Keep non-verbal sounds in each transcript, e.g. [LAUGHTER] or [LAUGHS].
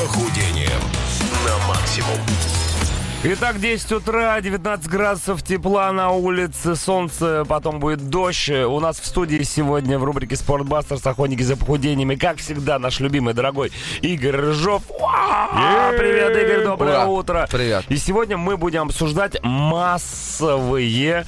похудением на максимум. Итак, 10 утра, 19 градусов тепла на улице, солнце, потом будет дождь. У нас в студии сегодня в рубрике «Спортбастерс. Охотники за похудениями», как всегда, наш любимый, дорогой Игорь Рыжов. Уа! Привет, Игорь, доброе Ура! утро. Привет. И сегодня мы будем обсуждать массовые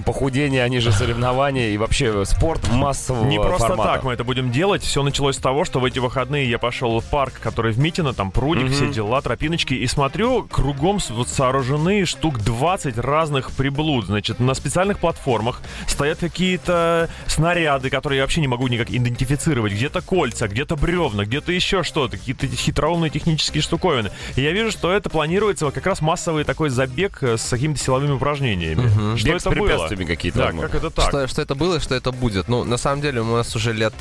похудения, они же соревнования и вообще спорт массового Не просто формата. так мы это будем делать. Все началось с того, что в эти выходные я пошел в парк, который в Митино, там прудик, все дела, тропиночки, и смотрю, кругом вот сооружены штук 20 разных приблуд. Значит, на специальных платформах стоят какие-то снаряды, которые я вообще не могу никак идентифицировать. Где-то кольца, где-то бревна, где-то еще что-то, какие-то хитроумные технические штуковины. И я вижу, что это планируется вот как раз массовый такой забег э, с какими-то силовыми упражнениями. Что Бег это было? Препятствиями какие-то, Да, как это так? Что, что это было и что это будет? Ну, на самом деле, у нас уже лет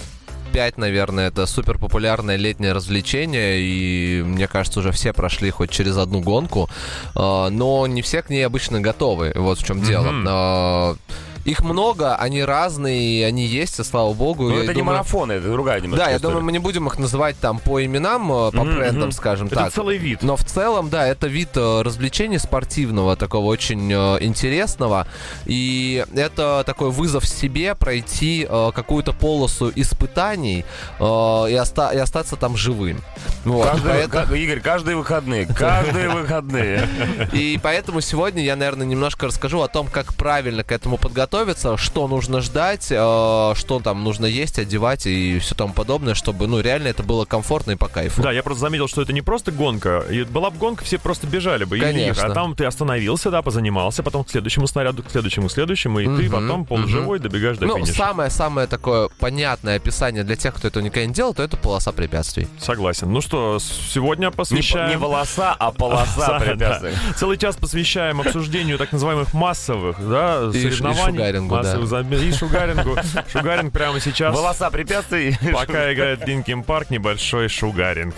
пять, наверное, это супер популярное летнее развлечение, и мне кажется, уже все прошли хоть через одну гонку, а, но не все к ней обычно готовы. Вот в чем дело. Их много, они разные, они есть, и слава богу. Ну, это не думаю- марафоны, это другая немножко Да, я история. думаю, мы не будем их называть там по именам, э, по Мгм, брендам, скажем Это так. целый вид. Но в целом, да, это вид э, развлечения спортивного, такого очень э, интересного. И это такой вызов себе пройти какую-то полосу испытаний и, оста- и остаться там живым. Вот. Каждый- Поэтому- ка- Игорь, каждые выходные, каждые выходные. [LAUGHS] и поэтому сегодня я, наверное, немножко расскажу о том, как правильно к этому подготовиться, что нужно ждать, э, что там нужно есть, одевать и все тому подобное, чтобы, ну, реально это было комфортно и по кайфу. Да, я просто заметил, что это не просто гонка. И была бы гонка, все просто бежали бы. и Конечно. А там ты остановился, да, позанимался, потом к следующему снаряду, к следующему, к следующему, и ты Мгм, потом полуживой добегаешь до Ну, финиша. самое-самое такое понятное описание для тех, кто этого никогда не делал, то это полоса препятствий. Согласен. Ну что, сегодня Не, посвящаем... не волоса, а полоса [LAUGHS] препятствий. Целый час посвящаем обсуждению так называемых массовых, да, соревнований. Шугарингу, да. Массовых заб- И шугарингу. Шугаринг прямо сейчас. Волоса препятствий. Пока играет Linkin Park, небольшой шугаринг.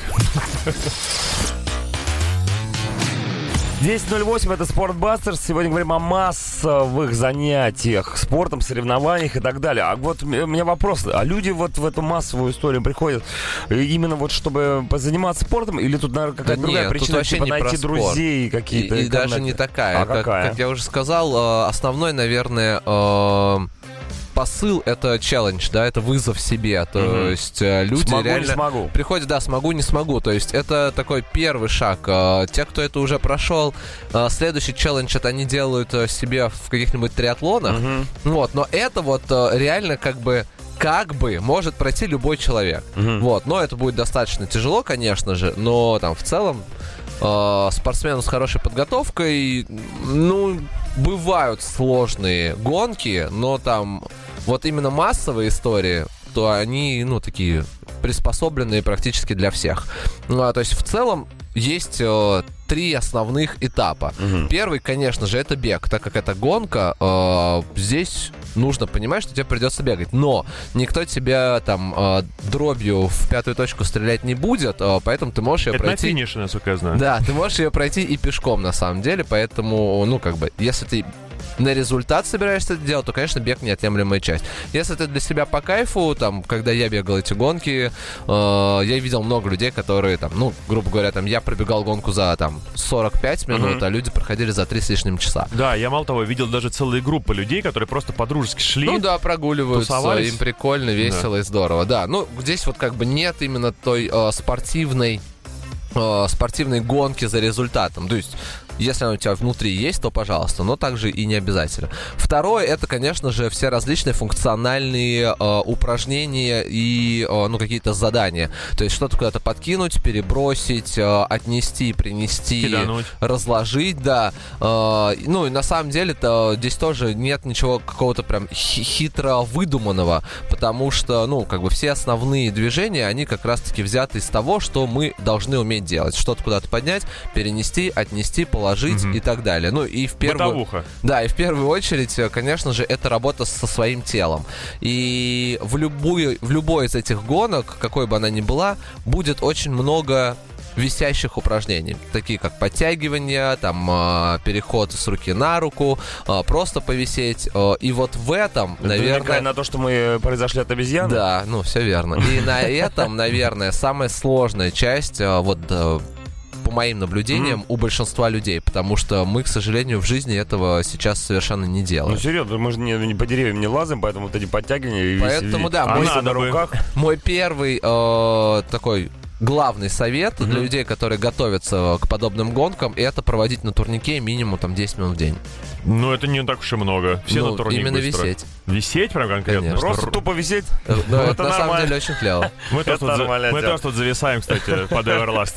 10.08 это Спортбастерс. Сегодня говорим о массовых занятиях, спортом, соревнованиях и так далее. А вот у меня вопрос. А люди вот в эту массовую историю приходят э, именно вот чтобы позаниматься спортом? Или тут, наверное, какая-то Да другая нет, причина? вообще Типа найти друзей И, какие-то? и даже коннекты? не такая. А как, какая? как я уже сказал, э, основной, наверное, э, посыл это челлендж, да, это вызов себе. То Мгм. есть э, люди Смогу, не реально смогу. приходят, да, смогу, не смогу. То есть это такой первый шаг. Э, Те, кто это уже прошел, э, следующий челлендж это они делают себе в каких-нибудь триатлонах. Мгм. Вот, но это вот реально как бы как бы может пройти любой человек. Мгм. Вот, но это будет достаточно тяжело, конечно же, но там в целом э, спортсмену с хорошей подготовкой, ну, бывают сложные гонки, но там вот именно массовые истории, то они, ну, такие приспособленные практически для всех. Ну, а, то есть в целом есть э, три основных этапа. Мгм. Первый, конечно же, это бег, так как это гонка, э, здесь нужно понимать, что тебе придется бегать. Но никто тебя там э, дробью в пятую точку стрелять не будет, э, поэтому ты можешь ее Это на пройти. финише, насколько я знаю. Да, ты можешь ее пройти и пешком на самом деле, поэтому, ну, как бы, если ты на результат собираешься это делать, то, конечно, бег неотъемлемая часть. Если ты для себя по кайфу, там, когда я бегал эти гонки, э, я видел много людей, которые, там, ну, грубо говоря, там, я пробегал гонку за, там, 45 минут, Мгм. а люди проходили за 3 с лишним часа. Да, я мало того, видел даже целые группы людей, которые просто по-дружески шли. Ну да, прогуливаются, тусовались. им прикольно, весело и здорово. Да, ну здесь вот как бы нет именно той э, спортивной э, спортивной гонки за результатом. То есть, если она у тебя внутри есть, то пожалуйста, но также и не обязательно. Второе, это, конечно же, все различные функциональные э, упражнения и, э, ну, какие-то задания. То есть, что-то куда-то подкинуть, перебросить, э, отнести, принести, Кидануть. разложить, да. Э, ну, и на самом деле-то здесь тоже нет ничего какого-то прям хи- хитро выдуманного, потому что, ну, как бы все основные движения, они как раз-таки взяты из того, что мы должны уметь делать. Что-то куда-то поднять, перенести, отнести, положить Мгм. и так далее. Ну, и в первую... Бытовуха. Да, и в первую очередь, э, конечно же, это работа со своим телом. И в любую, в любой из этих гонок, какой бы она ни была, будет очень много висящих упражнений, такие как подтягивания, там э, переход с руки на руку, э, просто повисеть. И вот в этом, Это наверное... на то, что мы произошли от обезьяны? Да, ну все верно. И на этом, наверное, самая сложная часть, вот моим наблюдениям, у большинства людей, потому что мы, к сожалению, в жизни этого сейчас совершенно не Ну, делаем. серьезно, мы же не, не по деревьям не лазим, поэтому вот эти подтягивания... и Поэтому, да, а мой- на руках. Мой первый э, такой главный совет для Мгм. людей, которые готовятся к подобным гонкам, это проводить на турнике минимум там 10 минут в день. Ну, это не так уж и много. Все Ну, на турник именно быстро. висеть. Висеть прям конкретно? Конечно. Просто Р- тупо висеть. Э, Ну, это, это на самом нормально. деле очень клево. Мы тоже тут зависаем, кстати, под Everlast.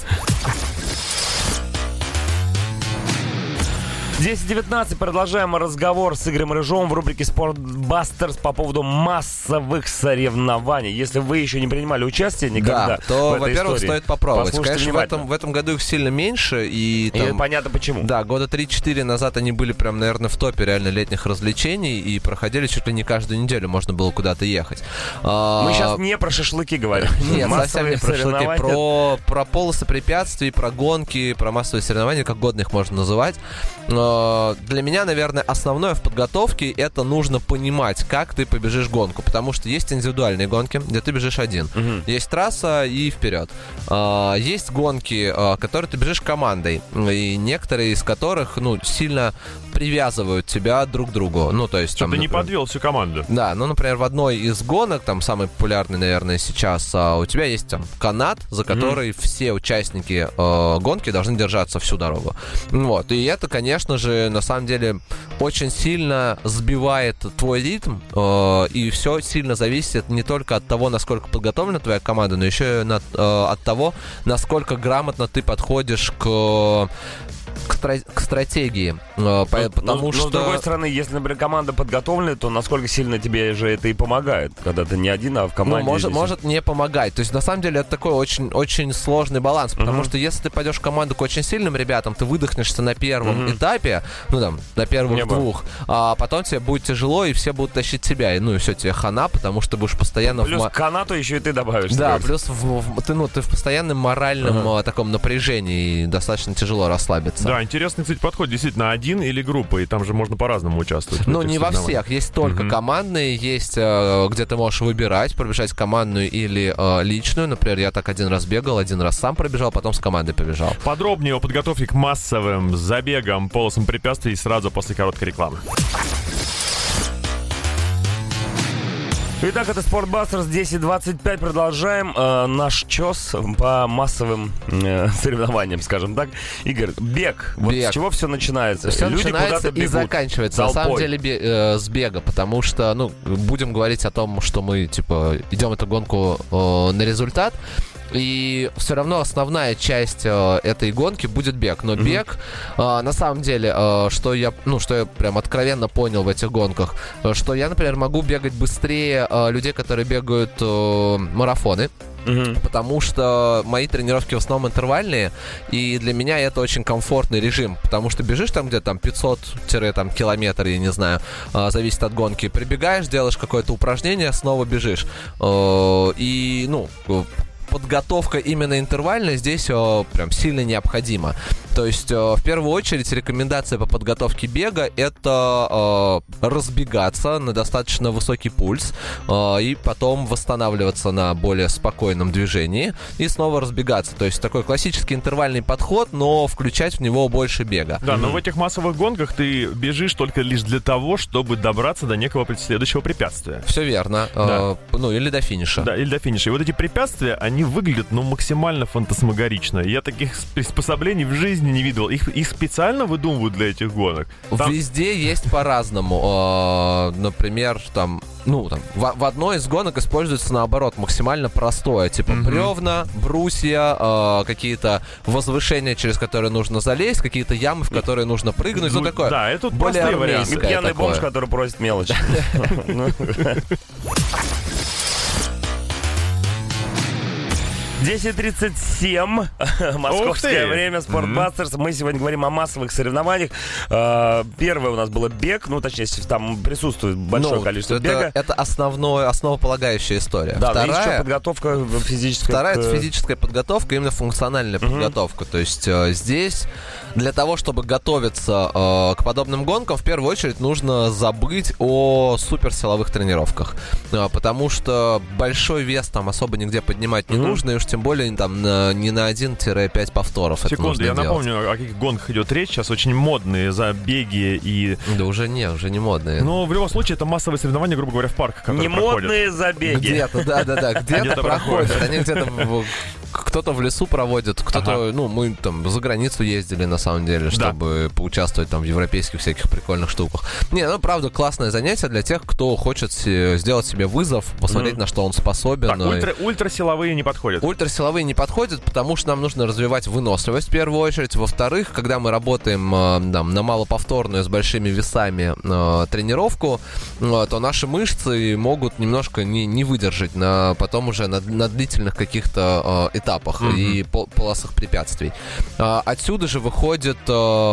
10.19. Продолжаем разговор с Игорем Рыжовым в рубрике «Спортбастерс» по поводу массовых соревнований. Если вы еще не принимали участие никогда Да, то, во-первых, стоит попробовать. Конечно, в этом, в этом году их сильно меньше, и И там... понятно почему. Да, года 3-4 назад они были прям, наверное, в топе реально летних развлечений и проходили чуть ли не каждую неделю, можно было куда-то ехать. А, Мы сейчас не про шашлыки говорим. [LAUGHS] Нет, совсем не про шашлыки, про, про полосы препятствий, про гонки, про массовые соревнования, как годно их можно называть. А, Для меня, наверное, основное в подготовке это нужно понимать, как ты побежишь гонку, потому что есть индивидуальные гонки, где ты бежишь один. Мгм. Есть трасса и вперед. А, Есть гонки, а, которые ты бежишь командой, и некоторые из которых, ну, сильно привязывают тебя друг к другу. Ну, то есть... Чтобы там, ты не например, подвел всю команду. да, ну, например, в одной из гонок, там самый популярный, наверное, сейчас, у тебя есть там канат, за который все участники э, гонки должны держаться всю дорогу. Вот, и это, конечно же, на самом деле очень сильно сбивает твой ритм, э, и все сильно зависит не только от того, насколько подготовлена твоя команда, но еще и на- э, от того, насколько грамотно ты подходишь к к, стра- к стратегии, Э, по- Но- потому но, что но с другой стороны, если, например, команда подготовлена, то насколько сильно тебе же это и помогает, когда ты не один, а в Ну, команде. может, здесь. может не помогать. То есть, на самом деле, это такой очень, очень сложный баланс. Потому Мгм. что если ты пойдешь в команду к очень сильным ребятам, ты выдохнешься на первом Мгм. этапе, ну там, на первых Небо. двух, а потом тебе будет тяжело, и все будут тащить тебя. И, ну и все, тебе хана, потому что ты будешь постоянно в Плюс ма- к канату еще и ты добавишь. Да, плюс в- в- ты, ну, ты в постоянном моральном Ага. а, таком напряжении, и достаточно тяжело расслабиться. Да, интересный, кстати, подход. Действительно, один или группа, и там же можно по-разному участвовать. в Ну, не во всех. Есть только Мгм. командные, есть, э, где ты можешь выбирать, пробежать командную или э, личную. Например, я так один раз бегал, один раз сам пробежал, потом с командой побежал. Подробнее о подготовке к массовым забегам, полосам препятствий сразу после короткой рекламы. Итак, это Спортбастерс 10.25. Продолжаем э, наш чес по массовым э, [LAUGHS] соревнованиям, скажем так. Игорь, бег. Вот Бег. с чего все начинается? Все Люди начинается и заканчивается. На толпой. самом деле бе- э, с бега, потому что, ну, будем говорить о том, что мы, типа, идем эту гонку э, на результат. И все равно основная часть э, этой гонки будет бег. Но бег, э, на самом деле, э, что я, ну, что я прям откровенно понял в этих гонках, э, что я, например, могу бегать быстрее э, людей, которые бегают э, марафоны Мгм. потому что мои тренировки в основном интервальные, и для меня это очень комфортный режим, потому что бежишь там где-то там 500 километр, я не знаю, а, зависит от гонки, прибегаешь, делаешь какое-то упражнение, снова бежишь. Э, И, ну, э, подготовка именно интервальная здесь э, прям сильно необходима. То есть, э, в первую очередь, рекомендация по подготовке бега это э, разбегаться на достаточно высокий пульс э, и потом восстанавливаться на более спокойном движении и снова разбегаться. То есть такой классический интервальный подход, но включать в него больше бега. Да, но в этих массовых гонках ты бежишь только лишь для того, чтобы добраться до некого следующего препятствия. Все верно. Э, ну или до финиша. Да, или до финиша. И вот эти препятствия, они выглядят, ну, максимально фантасмагорично. Я таких приспособлений в жизни не видел. Их, их специально выдумывают для этих гонок. Там- Везде есть по-разному. Э, Например, там, ну, там, в, в одной из гонок используется наоборот максимально простое. Типа Мгм. бревна, брусья, э, какие-то возвышения, через которые нужно залезть, какие-то ямы, в которые нужно прыгнуть. Ну, Ну, такое. Да, это тут более простые варианты. пьяный такое. бомж, который просит мелочь. [LAUGHS] [LAUGHS] 10.37, [LAUGHS] московское время, Спортбастерс. Мы сегодня говорим о массовых соревнованиях. Э, Первое у нас было бег, ну, точнее, там присутствует большое Ну, количество это, бега. это основное, основополагающая история. Да, есть еще Вторая, подготовка физическая. Вторая это физическая подготовка, именно функциональная подготовка. То есть э, здесь для того, чтобы готовиться э, к подобным гонкам, в первую очередь нужно забыть о суперсиловых тренировках. Э, потому что большой вес там особо нигде поднимать не нужно, и уж тем более там на- не на 1-5 повторов. Секунду, я делать. напомню, о каких гонках идет речь. Сейчас очень модные забеги и... Да уже не, уже не модные. Но в любом случае это массовые соревнования, грубо говоря, в парках, проходят. Немодные забеги. Где-то, да-да-да, где-то Где-то проходят. Они где-то в- [LAUGHS] кто-то в лесу проводит, кто-то, ну, мы там за границу ездили, на самом деле, чтобы поучаствовать там в европейских всяких прикольных штуках. Не, ну, правда, классное занятие для тех, кто хочет сделать себе вызов, посмотреть, Мгм. на что он способен. Так, и- ультра, ультрасиловые не подходят. Ультрасиловые не подходят, потому что нам нужно развивать выносливость в первую очередь. Во-вторых, когда мы работаем э, там, на малоповторную с большими весами э, тренировку, э, то наши мышцы могут немножко не, не выдержать на, потом уже на, на длительных каких-то э, этапах Мгм. и пол- полосах препятствий. А, Отсюда же выходит э,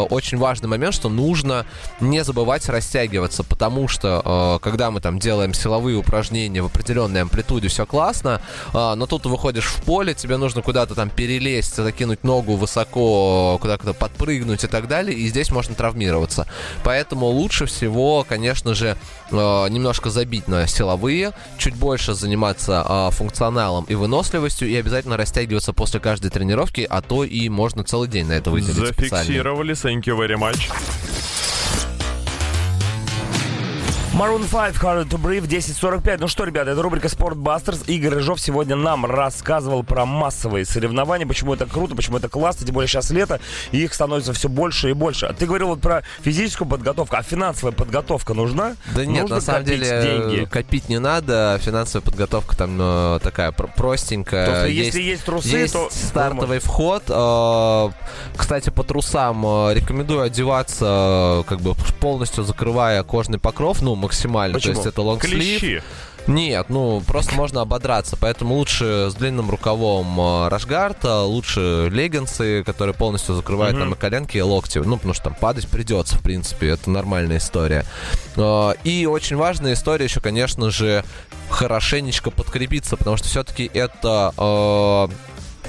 очень важный момент, что нужно не забывать растягиваться, потому что э, когда мы там делаем силовые упражнения в определенной амплитуде, все классно, а, но тут ты выходишь в поле, тебе нужно куда-то там перелезть, закинуть ногу высоко, куда-то подпрыгнуть и так далее, и здесь можно травмироваться. Поэтому лучше всего, конечно же, э, немножко забить на силовые, чуть больше заниматься а, функционалом и выносливостью, и обязательно растягиваться после каждой тренировки, а то и можно целый день на это выделить специально. Зафиксировали, thank you very much. Maroon 5, Hard to Breathe, 10.45. Ну что, ребята, это рубрика Спортбастерс. Игорь Рыжов сегодня нам рассказывал про массовые соревнования, почему это круто, почему это классно, тем более сейчас лето, и их становится все больше и больше. А ты говорил вот про физическую подготовку, а финансовая подготовка нужна? Да нет, Нужно на самом деле деньги. копить не надо, финансовая подготовка там э, такая про- простенькая. То есть, если есть трусы, есть то... стартовый вход. э, Кстати, по трусам э, рекомендую одеваться, как бы полностью закрывая кожный покров, ну, максимально. Почему? То есть это лонгслив. Клещи. Нет, ну, просто можно ободраться. Поэтому лучше с длинным рукавом э, рашгарта, лучше леггинсы, которые полностью закрывают Мгм. там и коленки, и локти. Ну, потому что там падать придется, в принципе. Это нормальная история. Э, И очень важная история еще, конечно же, хорошенечко подкрепиться, потому что все-таки это э,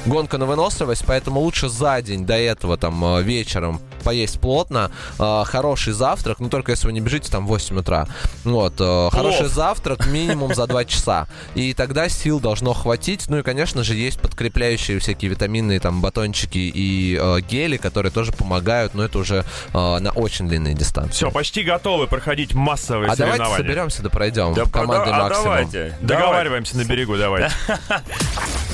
гонка на выносливость, поэтому лучше за день до этого, там, э, вечером поесть плотно, э, хороший завтрак, ну, только если вы не бежите там в 8 утра. Вот, э, хороший завтрак минимум за 2 часа. И тогда сил должно хватить. Ну и, конечно же, есть подкрепляющие всякие витаминные там батончики и гели, которые тоже помогают, но это уже на очень длинные дистанции. Все, почти готовы проходить массовые а давайте соревнования. соберемся да пройдем Да прода- а максимум. давайте. Договариваемся на берегу, давайте. [LAUGHS]